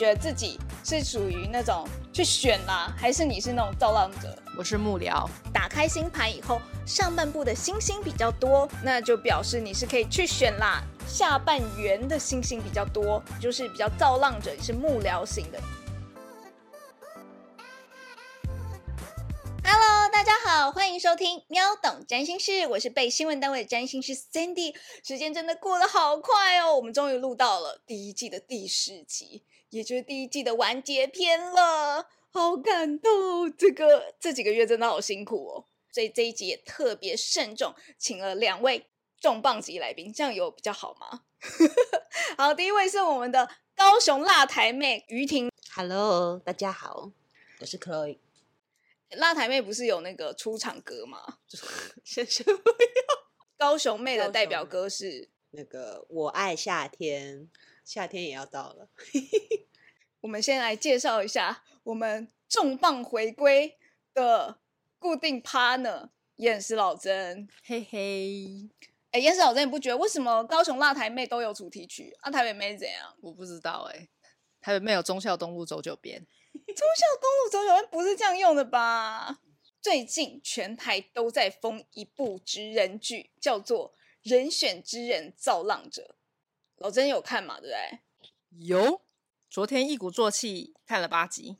觉得自己是属于那种去选啦，还是你是那种造浪者？我是幕僚。打开星盘以后，上半部的星星比较多，那就表示你是可以去选啦。下半圆的星星比较多，就是比较造浪者，你是幕僚型的。Hello，大家好，欢迎收听喵懂占星师，我是被新闻单位的占星师 Sandy。时间真的过得好快哦，我们终于录到了第一季的第十集，也就是第一季的完结篇了，好感动！这个这几个月真的好辛苦哦，所以这一集也特别慎重，请了两位重磅级来宾，这样有比较好吗？好，第一位是我们的高雄辣台妹于婷，Hello，大家好，我是 Chloe。辣台妹不是有那个出场歌吗？先生不 要。高雄妹的代表歌是那个《我爱夏天》，夏天也要到了。我们先来介绍一下我们重磅回归的固定 partner 验尸老曾，嘿嘿。哎，验尸老曾，你不觉得为什么高雄辣台妹都有主题曲，啊台北妹怎样？我不知道哎，台北妹有忠孝东路走九遍。忠孝东路走九遍不是这样用的吧？最近全台都在封一部职人剧，叫做《人选之人造浪者》。老曾有看嘛？对不对？有，昨天一鼓作气看了八集。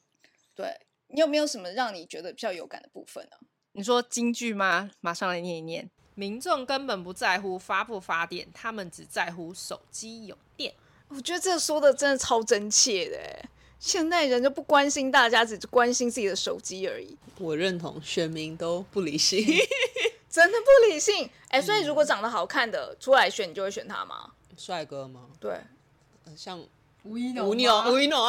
对你有没有什么让你觉得比较有感的部分呢？你说京剧吗？马上来念一念。民众根本不在乎发不发电，他们只在乎手机有电。我觉得这说的真的超真切的。现代人就不关心大家，只关心自己的手机而已。我认同，选民都不理性 真的不理性。哎，所以如果长得好看的出来选，你就会选他吗？帅哥吗？对，像吴一农，吴一农，吴一农，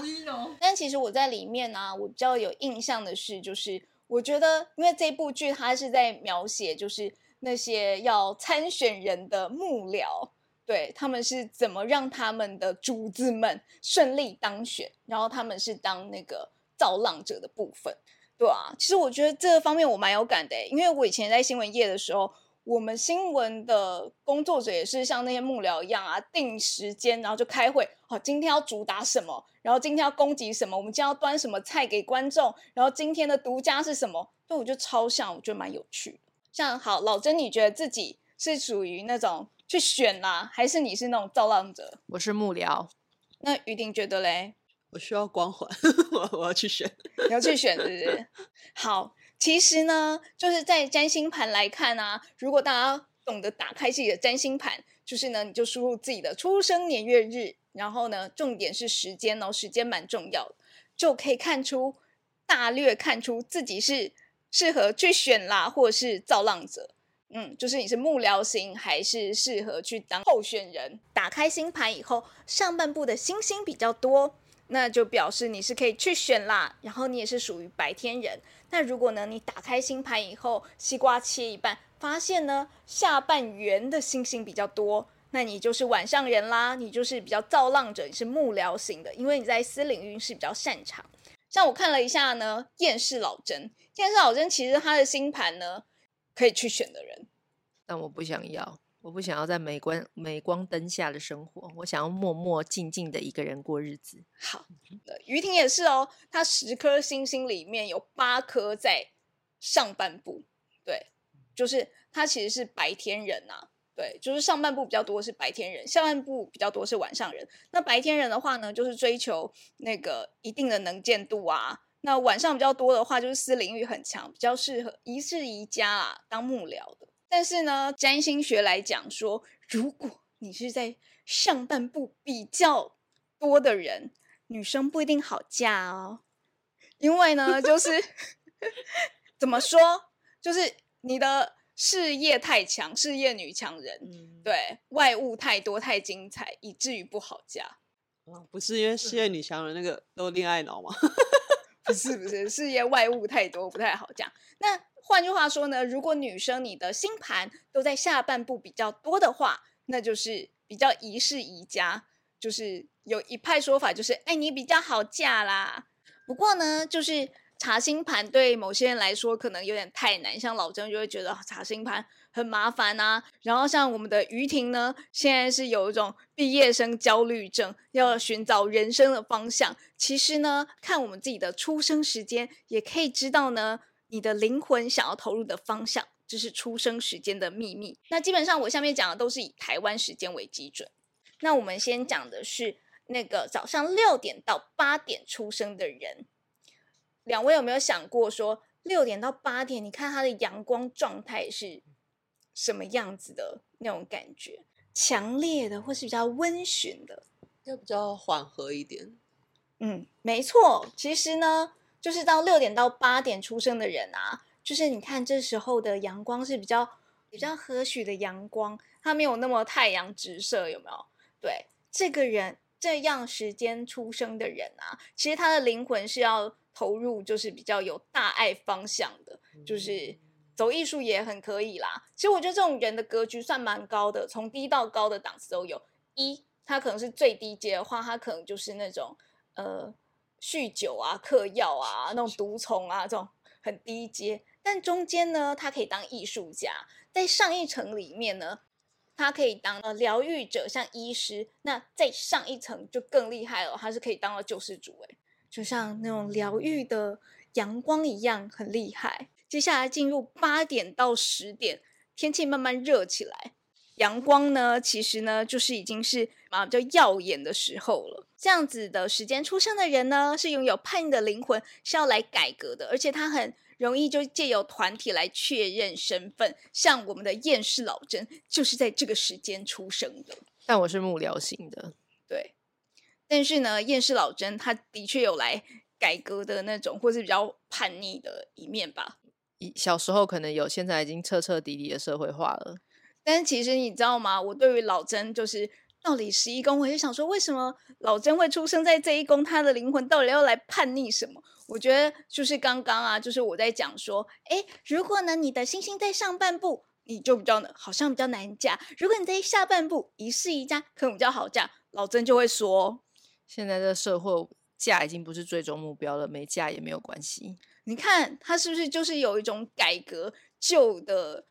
吴一农。但其实我在里面呢，我比较有印象的是，就是我觉得，因为这部剧它是在描写，就是那些要参选人的幕僚。对他们是怎么让他们的主子们顺利当选，然后他们是当那个造浪者的部分，对啊，其实我觉得这方面我蛮有感的，因为我以前在新闻业的时候，我们新闻的工作者也是像那些幕僚一样啊，定时间然后就开会，好，今天要主打什么，然后今天要攻击什么，我们今天要端什么菜给观众，然后今天的独家是什么，对，我觉得超像，我觉得蛮有趣的。像好老曾，你觉得自己是属于那种？去选啦，还是你是那种造浪者？我是幕僚。那于婷觉得嘞？我需要光环，我我要去选。你要去选，是不是？好，其实呢，就是在占星盘来看啊，如果大家懂得打开自己的占星盘，就是呢，你就输入自己的出生年月日，然后呢，重点是时间哦，时间蛮重要的，就可以看出大略看出自己是适合去选啦，或是造浪者。嗯，就是你是幕僚型，还是适合去当候选人？打开星盘以后，上半部的星星比较多，那就表示你是可以去选啦。然后你也是属于白天人。那如果呢，你打开星盘以后，西瓜切一半，发现呢下半圆的星星比较多，那你就是晚上人啦。你就是比较造浪者，你是幕僚型的，因为你在私领域是比较擅长。像我看了一下呢，厌世老真，厌世老真其实他的星盘呢。可以去选的人，但我不想要，我不想要在镁光镁光灯下的生活，我想要默默静静的一个人过日子。好，于婷也是哦，她十颗星星里面有八颗在上半部，对，就是她其实是白天人呐，对，就是上半部比较多是白天人，下半部比较多是晚上人。那白天人的话呢，就是追求那个一定的能见度啊。那晚上比较多的话，就是私领域很强，比较适合宜室宜家啊当幕僚的。但是呢，占星学来讲说，如果你是在上半部比较多的人，女生不一定好嫁哦，因为呢，就是 怎么说，就是你的事业太强，事业女强人，对外物太多太精彩，以至于不好嫁。哦，不是因为事业女强人那个都恋爱脑吗？是不是，事业外物太多不太好讲。那换句话说呢，如果女生你的星盘都在下半部比较多的话，那就是比较宜室宜家。就是有一派说法就是，哎，你比较好嫁啦。不过呢，就是查星盘对某些人来说可能有点太难，像老曾就会觉得查星盘很麻烦啊。然后像我们的于婷呢，现在是有一种毕业生焦虑症，要寻找人生的方向。其实呢，看我们自己的出生时间，也可以知道呢，你的灵魂想要投入的方向，这是出生时间的秘密。那基本上我下面讲的都是以台湾时间为基准。那我们先讲的是那个早上六点到八点出生的人，两位有没有想过说，六点到八点，你看他的阳光状态是什么样子的那种感觉？强烈的，或是比较温驯的？要比较缓和一点。嗯，没错。其实呢，就是到六点到八点出生的人啊，就是你看这时候的阳光是比较比较和煦的阳光，它没有那么太阳直射，有没有？对，这个人这样时间出生的人啊，其实他的灵魂是要投入，就是比较有大爱方向的，就是走艺术也很可以啦。其实我觉得这种人的格局算蛮高的，从低到高的档次都有。一，他可能是最低阶的话，他可能就是那种呃酗酒啊、嗑药啊、那种毒虫啊这种很低阶。但中间呢，他可以当艺术家，在上一层里面呢。他可以当呃疗愈者，像医师，那再上一层就更厉害了，他是可以当了救世主，诶，就像那种疗愈的阳光一样，很厉害。接下来进入八点到十点，天气慢慢热起来，阳光呢，其实呢就是已经是啊比较耀眼的时候了。这样子的时间出生的人呢，是拥有叛逆的灵魂，是要来改革的，而且他很。容易就借由团体来确认身份，像我们的厌世老真就是在这个时间出生的。但我是幕僚型的，对。但是呢，厌世老真他的确有来改革的那种，或是比较叛逆的一面吧。小时候可能有，现在已经彻彻底底的社会化了。但是其实你知道吗？我对于老曾就是到底十一宫，我就想说，为什么老曾会出生在这一宫？他的灵魂到底要来叛逆什么？我觉得就是刚刚啊，就是我在讲说，哎，如果呢你的星星在上半部，你就比较好像比较难嫁；如果你在下半部，一世一家可能比较好嫁。老曾就会说，现在的社会嫁已经不是最终目标了，没嫁也没有关系。你看他是不是就是有一种改革旧的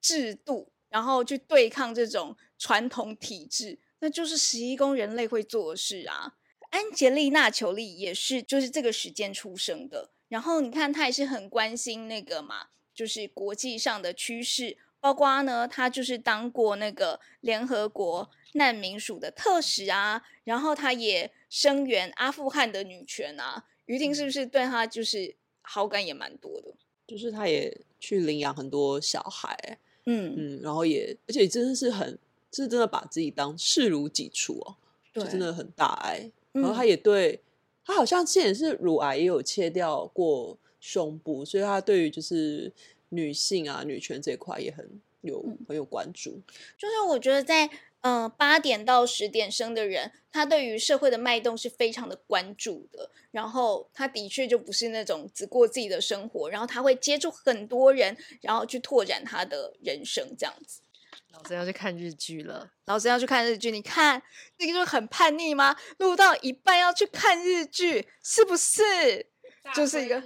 制度，然后去对抗这种传统体制，那就是十一宫人类会做的事啊。安杰丽娜·裘丽也是，就是这个时间出生的。然后你看，他也是很关心那个嘛，就是国际上的趋势。包括呢，他就是当过那个联合国难民署的特使啊。然后他也声援阿富汗的女权啊。于婷是不是对他就是好感也蛮多的？就是他也去领养很多小孩，嗯嗯，然后也而且真的是很，是真的把自己当视如己出哦，就真的很大爱。然后他也对他好像之前是乳癌也有切掉过胸部，所以他对于就是女性啊女权这一块也很有很有关注。就是我觉得在嗯八点到十点生的人，他对于社会的脉动是非常的关注的。然后他的确就不是那种只过自己的生活，然后他会接触很多人，然后去拓展他的人生这样子。老子要去看日剧了。老子要去看日剧，你看那个就很叛逆吗？录到一半要去看日剧，是不是？就是一个，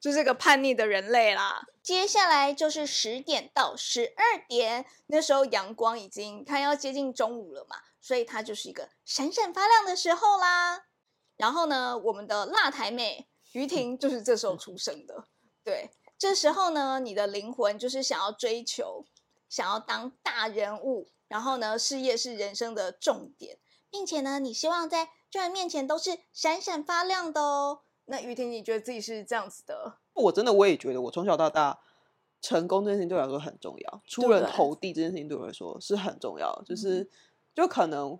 就是一个叛逆的人类啦。接下来就是十点到十二点，那时候阳光已经看要接近中午了嘛，所以它就是一个闪闪发亮的时候啦。然后呢，我们的辣台妹于婷 就是这时候出生的。对，这时候呢，你的灵魂就是想要追求。想要当大人物，然后呢，事业是人生的重点，并且呢，你希望在众人面前都是闪闪发亮的哦。那于婷，你觉得自己是这样子的？我真的我也觉得，我从小到大成功这件事情对我来说很重要，出人头地这件事情对我来说是很重要。就是就可能，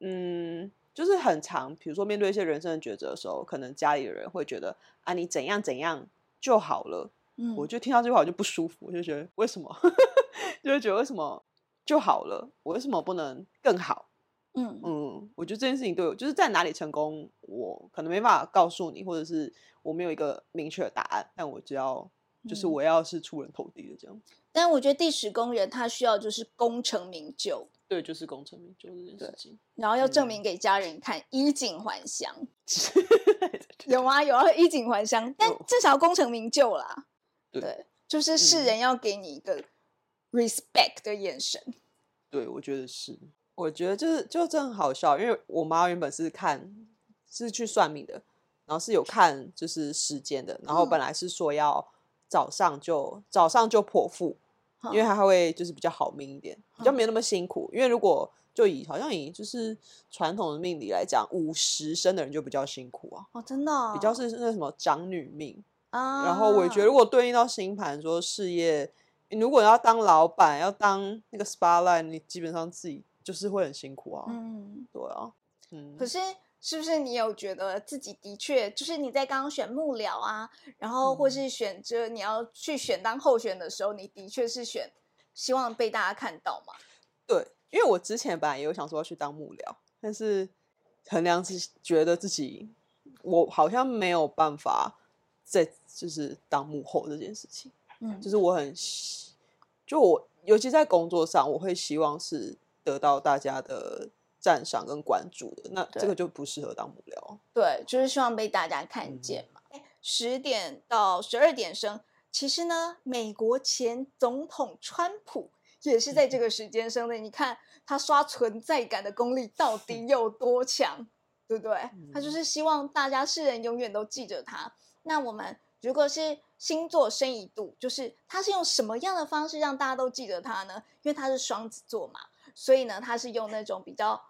嗯，就是很长，比如说面对一些人生的抉择的时候，可能家里的人会觉得啊，你怎样怎样就好了。嗯，我就听到这句话我就不舒服，我就觉得为什么？就会觉得为什么就好了？我为什么不能更好？嗯嗯，我觉得这件事情对我就是在哪里成功，我可能没办法告诉你，或者是我没有一个明确的答案。但我只要就是我要是出人头地的这样。但我觉得第十宫人他需要就是功成名就，对，就是功成名就这件事情。然后要证明给家人看，衣锦还乡。有啊，有啊，衣锦还乡，但至少功成名就啦。对，就是世人要给你一个 respect 的眼神。对，我觉得是。我觉得就是就真的很好笑，因为我妈原本是看是去算命的，然后是有看就是时间的，然后本来是说要早上就早上就剖腹，因为她会就是比较好命一点，比较没有那么辛苦。因为如果就以好像以就是传统的命理来讲，五十生的人就比较辛苦啊。哦，真的，比较是那什么长女命啊。然后我觉得，如果对应到星盘说事业，如果要当老板，要当那个 spotlight，你基本上自己就是会很辛苦啊。嗯，对啊，嗯。可是，是不是你有觉得自己的确就是你在刚刚选幕僚啊，然后或是选择你要去选当候选的时候，你的确是选希望被大家看到嘛？对。因为我之前本来也有想说要去当幕僚，但是衡量是觉得自己我好像没有办法在就是当幕后这件事情，嗯，就是我很就我尤其在工作上，我会希望是得到大家的赞赏跟关注的，那这个就不适合当幕僚。对，就是希望被大家看见嘛。十点到十二点生，其实呢，美国前总统川普。也是在这个时间生的，你看他刷存在感的功力到 底有多强，对不对？他就是希望大家世人永远都记着他。那我们如果是星座深一度，就是他是用什么样的方式让大家都记得他呢？因为他是双子座嘛，所以呢，他是用那种比较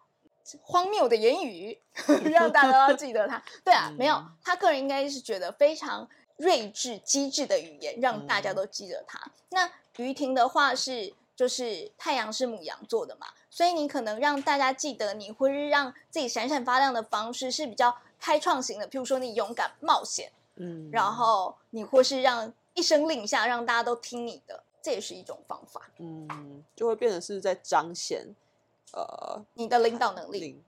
荒谬的言语 让大家都记得他。对啊，没有，他个人应该是觉得非常睿智机智的语言让大家都记得他。那于婷的话是。就是太阳是母羊座的嘛，所以你可能让大家记得你，或是让自己闪闪发亮的方式是比较开创型的。譬如说你勇敢冒险，嗯，然后你或是让一声令下，让大家都听你的，这也是一种方法。嗯，就会变成是在彰显呃你的领导能力，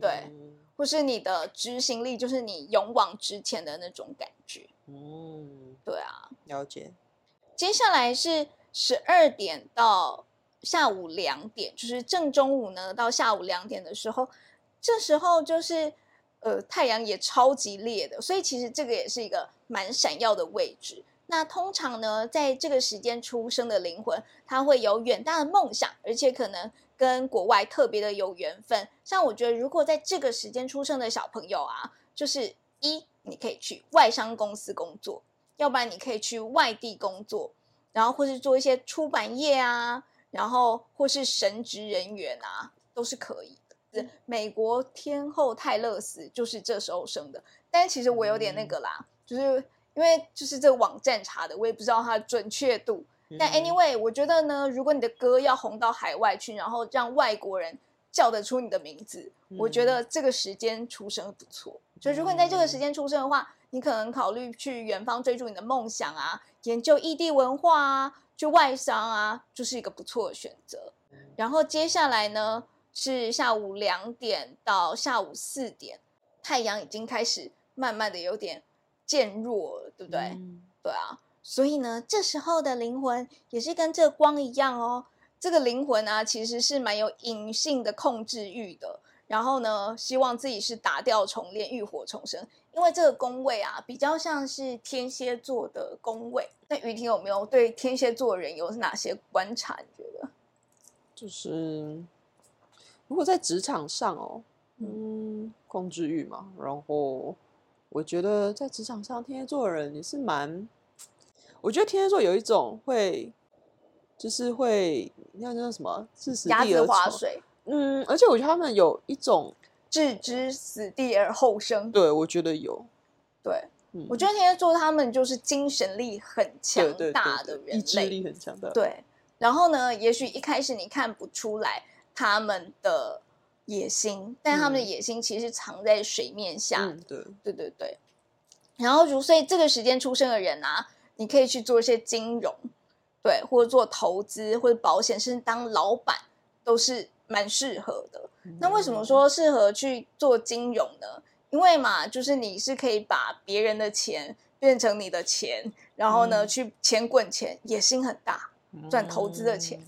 对，或是你的执行力，就是你勇往直前的那种感觉。嗯，对啊，了解。接下来是。十二点到下午两点，就是正中午呢，到下午两点的时候，这时候就是呃太阳也超级烈的，所以其实这个也是一个蛮闪耀的位置。那通常呢，在这个时间出生的灵魂，他会有远大的梦想，而且可能跟国外特别的有缘分。像我觉得，如果在这个时间出生的小朋友啊，就是一你可以去外商公司工作，要不然你可以去外地工作。然后或是做一些出版业啊，然后或是神职人员啊，都是可以的。美国天后泰勒斯就是这时候生的，但其实我有点那个啦，就是因为就是这个网站查的，我也不知道它的准确度。但 anyway，我觉得呢，如果你的歌要红到海外去，然后让外国人叫得出你的名字，我觉得这个时间出生不错。所以如果你在这个时间出生的话，你可能考虑去远方追逐你的梦想啊。研究异地文化啊，去外商啊，就是一个不错的选择。然后接下来呢，是下午两点到下午四点，太阳已经开始慢慢的有点渐弱了，对不对？对啊，所以呢，这时候的灵魂也是跟这光一样哦。这个灵魂啊，其实是蛮有隐性的控制欲的。然后呢，希望自己是打掉重练、浴火重生。因为这个宫位啊，比较像是天蝎座的宫位。那雨婷有没有对天蝎座人有哪些观察？你觉得？就是如果在职场上哦，嗯，控制欲嘛。然后我觉得在职场上，天蝎座的人也是蛮……我觉得天蝎座有一种会，就是会那叫什么？置死地而划水。嗯，而且我觉得他们有一种。置之死地而后生，对我觉得有。对，我觉得天蝎座他们就是精神力很强大的人，意志力很强大。对，然后呢，也许一开始你看不出来他们的野心，但他们的野心其实藏在水面下。对，对对对。然后，如所以这个时间出生的人啊，你可以去做一些金融，对，或者做投资或者保险，甚至当老板都是蛮适合的。那为什么说适合去做金融呢？因为嘛，就是你是可以把别人的钱变成你的钱，然后呢，去钱滚钱，野心很大，赚投资的钱，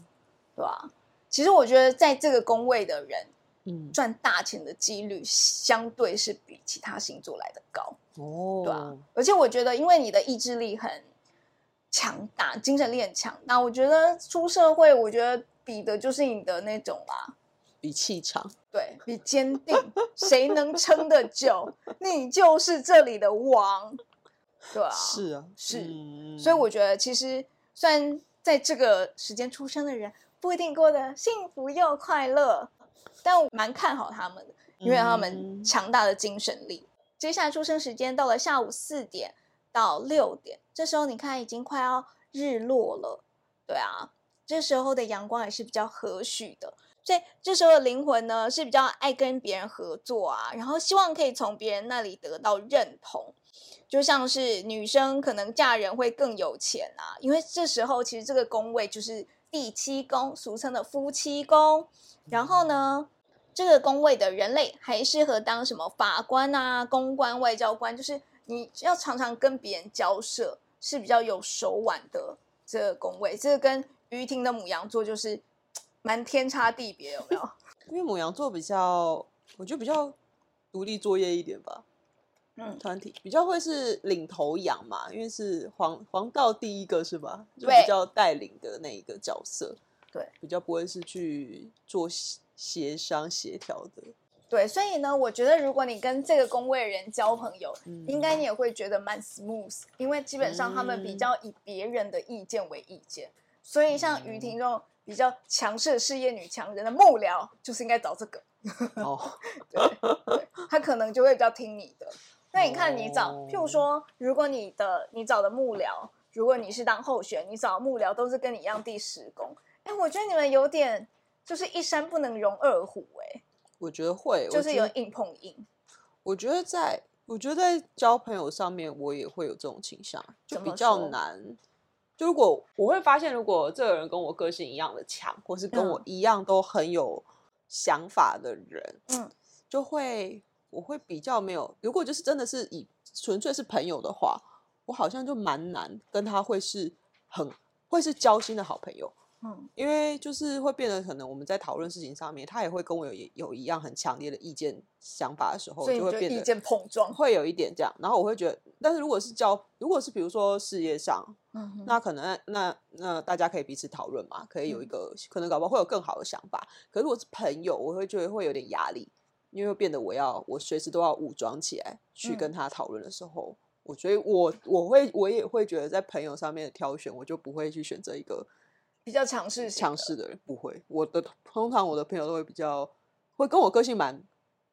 对吧？其实我觉得在这个工位的人，嗯，赚大钱的几率相对是比其他星座来的高。哦，对啊。而且我觉得，因为你的意志力很强大，精神力很强大。我觉得出社会，我觉得比的就是你的那种啦，比气场，对比坚定，谁能撑得久，你就是这里的王，对啊，是啊，是嗯。所以我觉得，其实虽然在这个时间出生的人不一定过得幸福又快乐，但我蛮看好他们的，因为他们嗯强大的精神力。接下来出生时间到了下午四点到六点，这时候你看已经快要日落了，对啊，这时候的阳光也是比较和煦的。所以这时候的灵魂呢是比较爱跟别人合作啊，然后希望可以从别人那里得到认同。就像是女生可能嫁人会更有钱啊，因为这时候其实这个宫位就是第七宫，俗称的夫妻宫。然后呢，这个工位的人类还适合当什么法官啊、公关、外交官，就是你要常常跟别人交涉，是比较有手腕的这个工位。这个跟于婷的母羊座就是蛮天差地别，有没有？因为母羊座比较，我觉得比较独立作业一点吧，嗯，团体比较会是领头羊嘛，因为是黄黄道第一个是吧？就对比较带领的那一个角色，对，比较不会是去做协协商协调的，对，所以呢，我觉得如果你跟这个工位人交朋友，应该嗯。你也会觉得蛮 smooth，因为基本上他们比嗯较以别人的意见为意见，所以像于婷这种比较强势的事业女强人的幕僚，就是应该找这个，哦，对，对他可能就会比较听你的。那你看你找，譬如哦。说，如果你的你找的幕僚，如果你是当候选，你找的幕僚都是跟你一样第十宫，哎，我觉得你们有点就是一山不能容二虎、哎，我觉得会，就是有硬碰硬。我觉得在，我觉得在交朋友上面，我也会有这种倾向，就比较说难。就如果我会发现，如果这个人跟我个性一样的强，或是跟我嗯一样都很有想法的人，嗯，就会我会比较没有。如果就是真的是以纯粹是朋友的话，我好像就蛮难跟他会是很会是交心的好朋友。嗯，因为就是会变得可能我们在讨论事情上面，他也会跟我有有一样很强烈的意见想法的时候，所以就会变得意见碰撞。会有一点这样。然后我会觉得，但是如果是交，如果是比如说事业上，嗯哼那可能那那大家可以彼此讨论嘛，可以有一个、可能搞不好会有更好的想法。可是如果是朋友，我会觉得会有点压力，因为会变得我要我随时都要武装起来去跟嗯他讨论的时候。我觉得我我会我也会觉得在朋友上面的挑选，我就不会去选择一个比较强势强势的人，不会。我的通常我的朋友都会比较会跟我个性蛮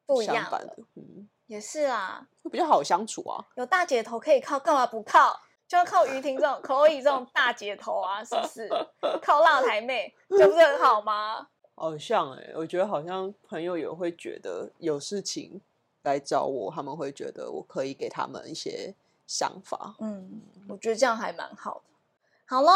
不一样的相反的，嗯，也是啊，会比较好相处啊。有大姐头可以靠，干嘛不靠？就要靠于婷这种口以这种大姐头啊，是不是？靠辣台妹，这不是很好吗？好像哎、我觉得好像朋友也会觉得有事情来找我，他们会觉得我可以给他们一些想法。嗯，我觉得这样还蛮好的。好喽，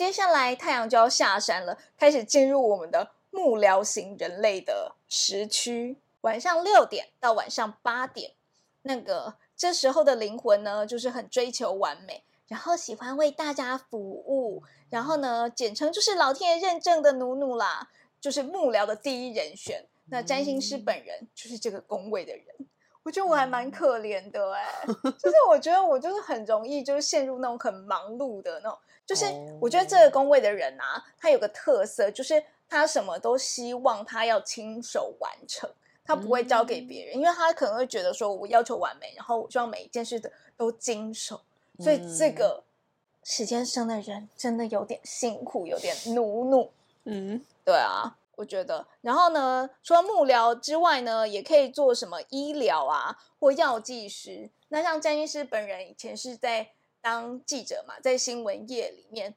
接下来太阳就要下山了，开始进入我们的幕僚型人类的时区，晚上六点到晚上八点，那个这时候的灵魂呢，就是很追求完美，然后喜欢为大家服务，然后呢，简称就是老天爷认证的努努啦，就是幕僚的第一人选。那占星师本人就是这个宫位的人，我觉得我还蛮可怜的哎、就是我觉得我就是很容易就是陷入那种很忙碌的那种，就是我觉得这个工位的人啊，他有个特色，就是他什么都希望他要亲手完成，他不会交给别人，因为他可能会觉得说我要求完美，然后我希望每一件事的都经手，所以这嗯。个时间生的人真的有点辛苦，有点努努。嗯，对啊，我觉得。然后呢，除了幕僚之外呢，也可以做什么医疗啊，或药剂师。那像詹医师本人以前是在当记者嘛，在新闻业里面，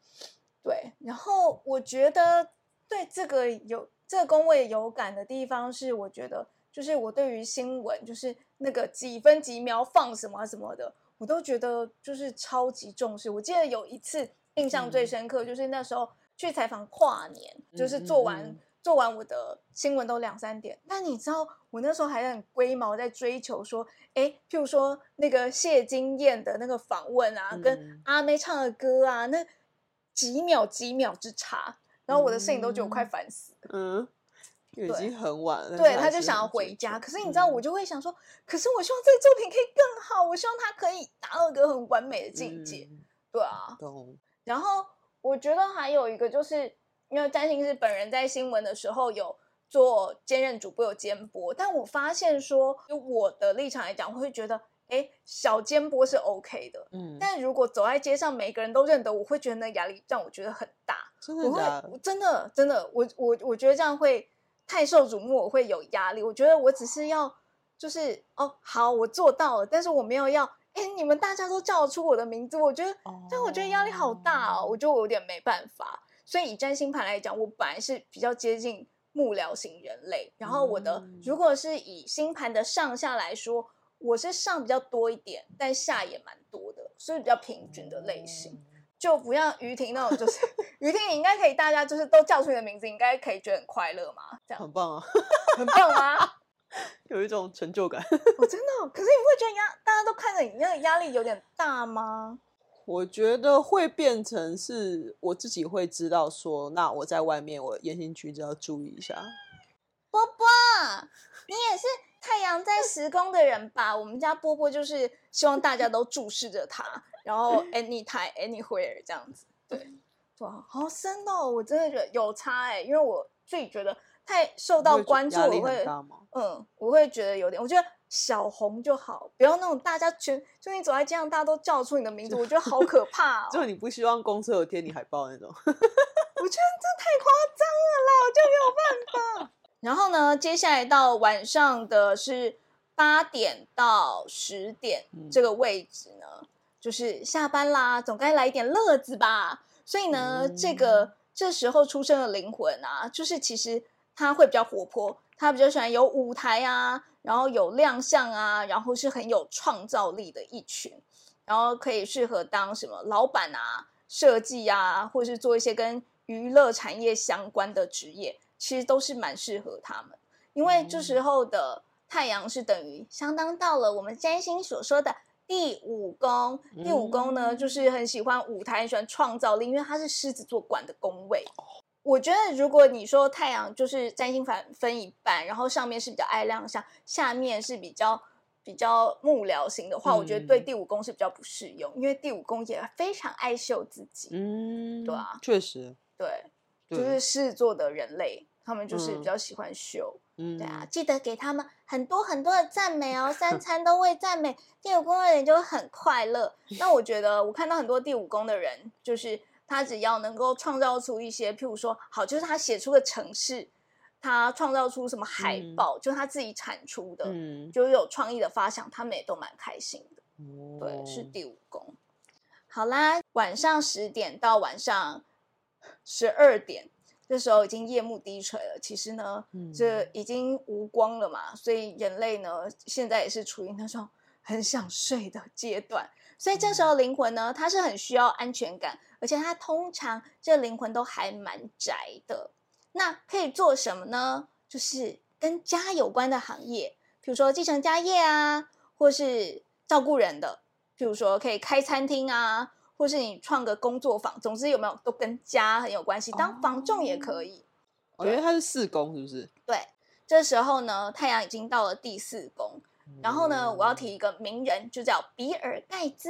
对。然后我觉得对这个有这个工位有感的地方是，我觉得就是我对于新闻，就是那个几分几秒放什么啊什么的，我都觉得就是超级重视。我记得有一次印象最嗯深刻，就是那时候去采访跨年，就是嗯嗯做完、嗯做完我的新闻都两三点。但你知道，我那时候还很龟毛，在追求说，哎，譬如说那个谢金燕的那个访问啊，跟嗯阿妹唱的歌啊，那几秒几秒之差，然后我的摄影都觉得我快嗯烦死了。嗯，已对经很晚了。对，他就想要回家。可是你知道，我嗯就会想说，可是我希望这个作品可以更好，我希望它可以达到一个很完美的境界。嗯对啊，懂。然后我觉得还有一个就是，因为占星师本人在新闻的时候有做兼任主播有兼播，但我发现说，就我的立场来讲，我会觉得，哎，小兼播是 OK 的。嗯，但如果走在街上，每个人都认得，我会觉得那压力让我觉得很大。真的假的？我真的真的，我我我觉得这样会太受瞩目，我会有压力。我觉得我只是要就是哦，好，我做到了，但是我没有要，哎，你们大家都叫得出我的名字，我觉得这样我觉得压力好大哦，我觉得我有点没办法。所以以占星盘来讲，我本来是比较接近幕僚型人类，然后我的、嗯如果是以星盘的上下来说，我是上比较多一点，但下也蛮多的，所以比较平均的类型。就不像于婷那种，就是于婷，你应该可以，大家就是都叫出你的名字，你应该可以觉得很快乐嘛，这样很棒啊，很棒吗？有一种成就感。我真的哦，可是你不会觉得压大家都看着你，那个压力有点大吗？我觉得会变成是我自己会知道说，那我在外面我言行举止要注意一下。波波，你也是太阳在十宫的人吧？我们家波波就是希望大家都注视着他，然后 anytime anywhere 这样子。对，哇，好深哦！我真的觉得有差哎、因为我自己觉得太受到关注，我会？嗯，我会觉得有点，我觉得小红就好，不要那种大家全就你走在街上，大家都叫出你的名字，我觉得好 可怕哦。就你不希望公车有贴你海报那种。我觉得这太夸张了啦，我就没有办法。然后呢，接下来到晚上的是八点到十点、嗯这个位置呢，就是下班啦，总该来一点乐子吧。所以呢，这嗯个这时候出生的灵魂啊，就是其实他会比较活泼，他比较喜欢有舞台啊，然后有亮相啊，然后是很有创造力的一群，然后可以适合当什么老板啊、设计啊，或是做一些跟娱乐产业相关的职业，其实都是蛮适合他们。因为这时候的太阳是等于相当到了我们占星所说的第五宫，第五宫呢嗯就是很喜欢舞台，很喜欢创造力，因为它是狮子座管的宫位。我觉得，如果你说太阳就是占星反分一半，然后上面是比较爱亮相，下面是比较比较幕僚型的话，我觉得对嗯第五宫是比较不适用，因为第五宫也非常爱秀自己。嗯，对啊确实，对，就是狮子座的人类，他们就是比嗯较喜欢秀。嗯，对啊，，记得给他们很多很多的赞美哦，三 餐都会赞美。第五宫的人就会很快乐。那我觉得，我看到很多第五宫的人，就是他只要能够创造出一些，譬如说，好，就是他写出个城市，他创造出什么海嗯报，就是他自己产出的，嗯，就是有创意的发想，他们也都蛮开心的。对，是哦第五宫。好啦，晚上十点到晚上十二点，这时候已经夜幕低垂了。其实呢，这嗯已经无光了嘛，所以人类呢现在也是处于那种很想睡的阶段。所以这时候灵魂呢，它是很需要安全感，而且它通常这灵魂都还蛮宅的。那可以做什么呢？就是跟家有关的行业，比如说继承家业啊，或是照顾人的，譬如说可以开餐厅啊，或是你创个工作坊，总之有没有都跟家很有关系，当房仲也可以。我觉得它是四宫，是不是？对，这时候呢，太阳已经到了第四宫，然后呢，我要提一个名人，就叫比尔盖茨。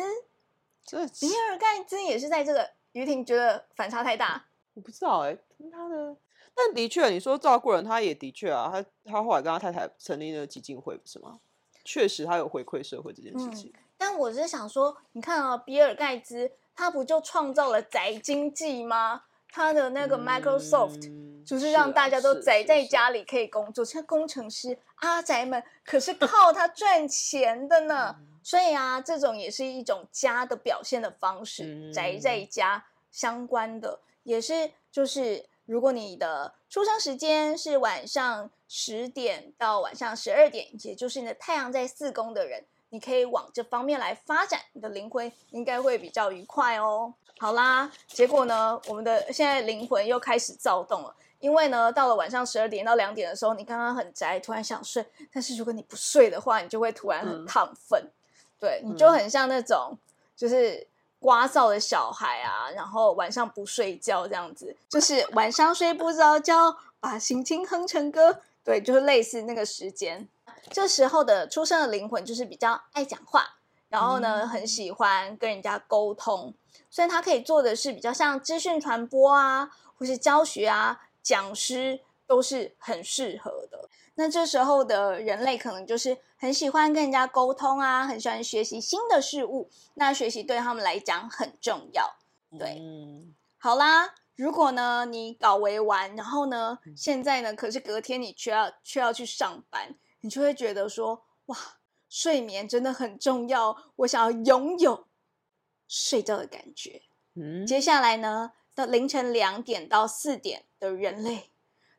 这比尔盖茨也是在这个于婷觉得反差太大，我不知道哎、跟他的，但的确，你说照顾人，他也的确啊，他他后来跟他太太成立了基金会，不是吗？确实，他有回馈社会这件事嗯情。但我是想说，你看啊，比尔盖茨他不就创造了宅经济吗？他的那个 Microsoft、嗯就是让啊大家都宅在家里可以工作，现在工程师阿宅们可是靠他赚钱的呢。嗯所以啊，这种也是一种家的表现的方式，宅在嗯家相关的，也是就是如果你的出生时间是晚上十点到晚上十二点，也就是你的太阳在四宫的人，你可以往这方面来发展，你的灵魂应该会比较愉快哦。好啦，结果呢，我们的现在灵魂又开始躁动了。因为呢，到了晚上十二点到两点的时候，你刚刚很宅，突然想睡，但是如果你不睡的话，你就会突然很嗯。亢奋，对，你就嗯。很像那种就是聒噪的小孩啊，然后晚上不睡觉这样子，就是晚上睡不着觉，把心情哼成歌，对，就是类似那个时间。这时候的出生的灵魂就是比较爱讲话，然后呢，很喜欢跟人家沟通，所以他可以做的是比较像资讯传播啊，或是教学啊，讲师都是很适合的。那这时候的人类可能就是很喜欢跟人家沟通啊，很喜欢学习新的事物，那学习对他们来讲很重要。对，嗯好啦，如果呢你搞维完，然后呢现在呢可是隔天你却要却要去上班，你就会觉得说哇。睡眠真的很重要，我想要拥有睡觉的感觉。嗯，接下来呢，到凌晨两点到四点的人类，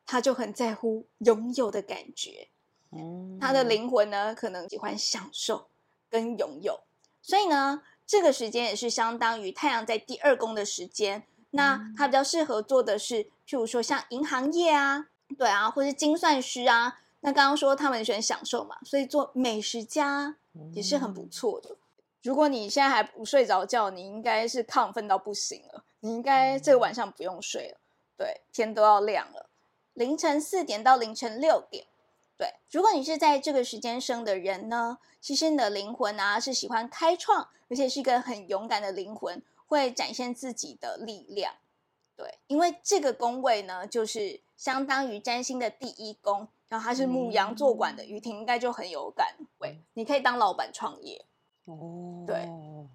他就很在乎拥有的感觉。嗯他的灵魂呢，可能喜欢享受跟拥有，所以呢，这个时间也是相当于太阳在第二宫的时间。那他比较适合做的是，譬如说像银行业啊，对啊，或是精算师啊。那刚刚说他们喜欢享受嘛，所以做美食家也是很不错的。如果你现在还不睡着觉，你应该是亢奋到不行了，你应该这个晚上不用睡了。对，天都要亮了，凌晨四点到凌晨六点。对，如果你是在这个时间生的人呢，其实你的灵魂啊是喜欢开创，而且是一个很勇敢的灵魂，会展现自己的力量。对，因为这个宫位呢，就是相当于占星的第一宫。然后他是牧羊做管的，雨婷应该就很有感。喂，你可以当老板创业，哦，对，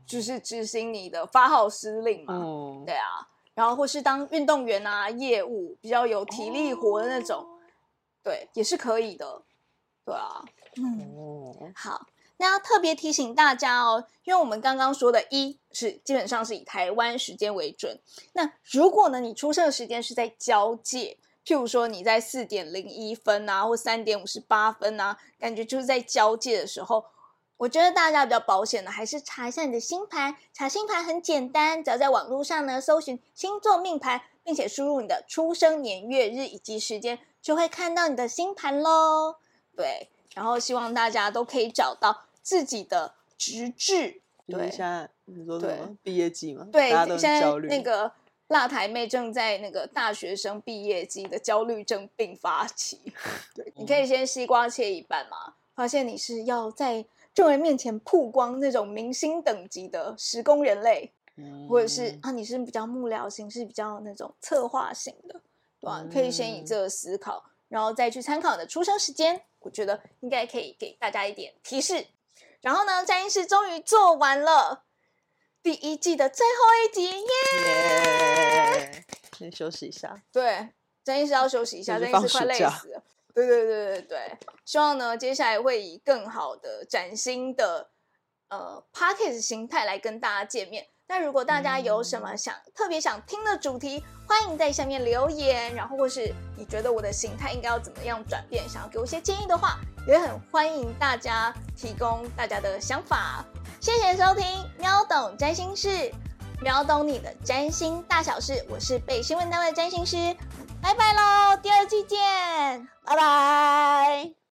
就是执行你的发号施令嘛。哦，对啊，然后或是当运动员啊，业务比较有体力活的那种，对，也是可以的。对啊，嗯，哦，好，那要特别提醒大家哦，因为我们刚刚说的一是基本上是以台湾时间为准。那如果呢，你出生的时间是在交界。譬如说你在四点零一分啊，或三点五十八分啊，感觉就是在交界的时候，我觉得大家比较保险的还是查一下你的星盘。查星盘很简单，只要在网络上呢搜寻星座命盘，并且输入你的出生年月日以及时间，就会看到你的星盘喽。对，然后希望大家都可以找到自己的直至。对，现在你说什么毕业季吗？对，大家都现在焦虑。那个。辣台妹正在那个大学生毕业季的焦虑症并发期，对，你可以先西瓜切一半嘛。发现你是要在众人面前曝光那种明星等级的时工人类，或者是啊，你是比较幕僚型，是比较那种策划型的，对吧？可以先以这个思考，然后再去参考你的出生时间，我觉得应该可以给大家一点提示。然后呢，詹医师终于做完了。第一季的最后一集，耶！先休息一下。对，真医师要休息一下，真医师快累死了。对对对对对，希望呢，接下来会以更好的崭新的呃 p a c k a g e 形态来跟大家见面。那如果大家有什么想特别想听的主题，欢迎在下面留言。然后或是你觉得我的形态应该要怎么样转变，想要给我一些建议的话，也很欢迎大家提供大家的想法。谢谢收听喵懂占星师，秒懂你的占星大小事。我是被新闻单位占星师，拜拜喽，第二季见，拜拜。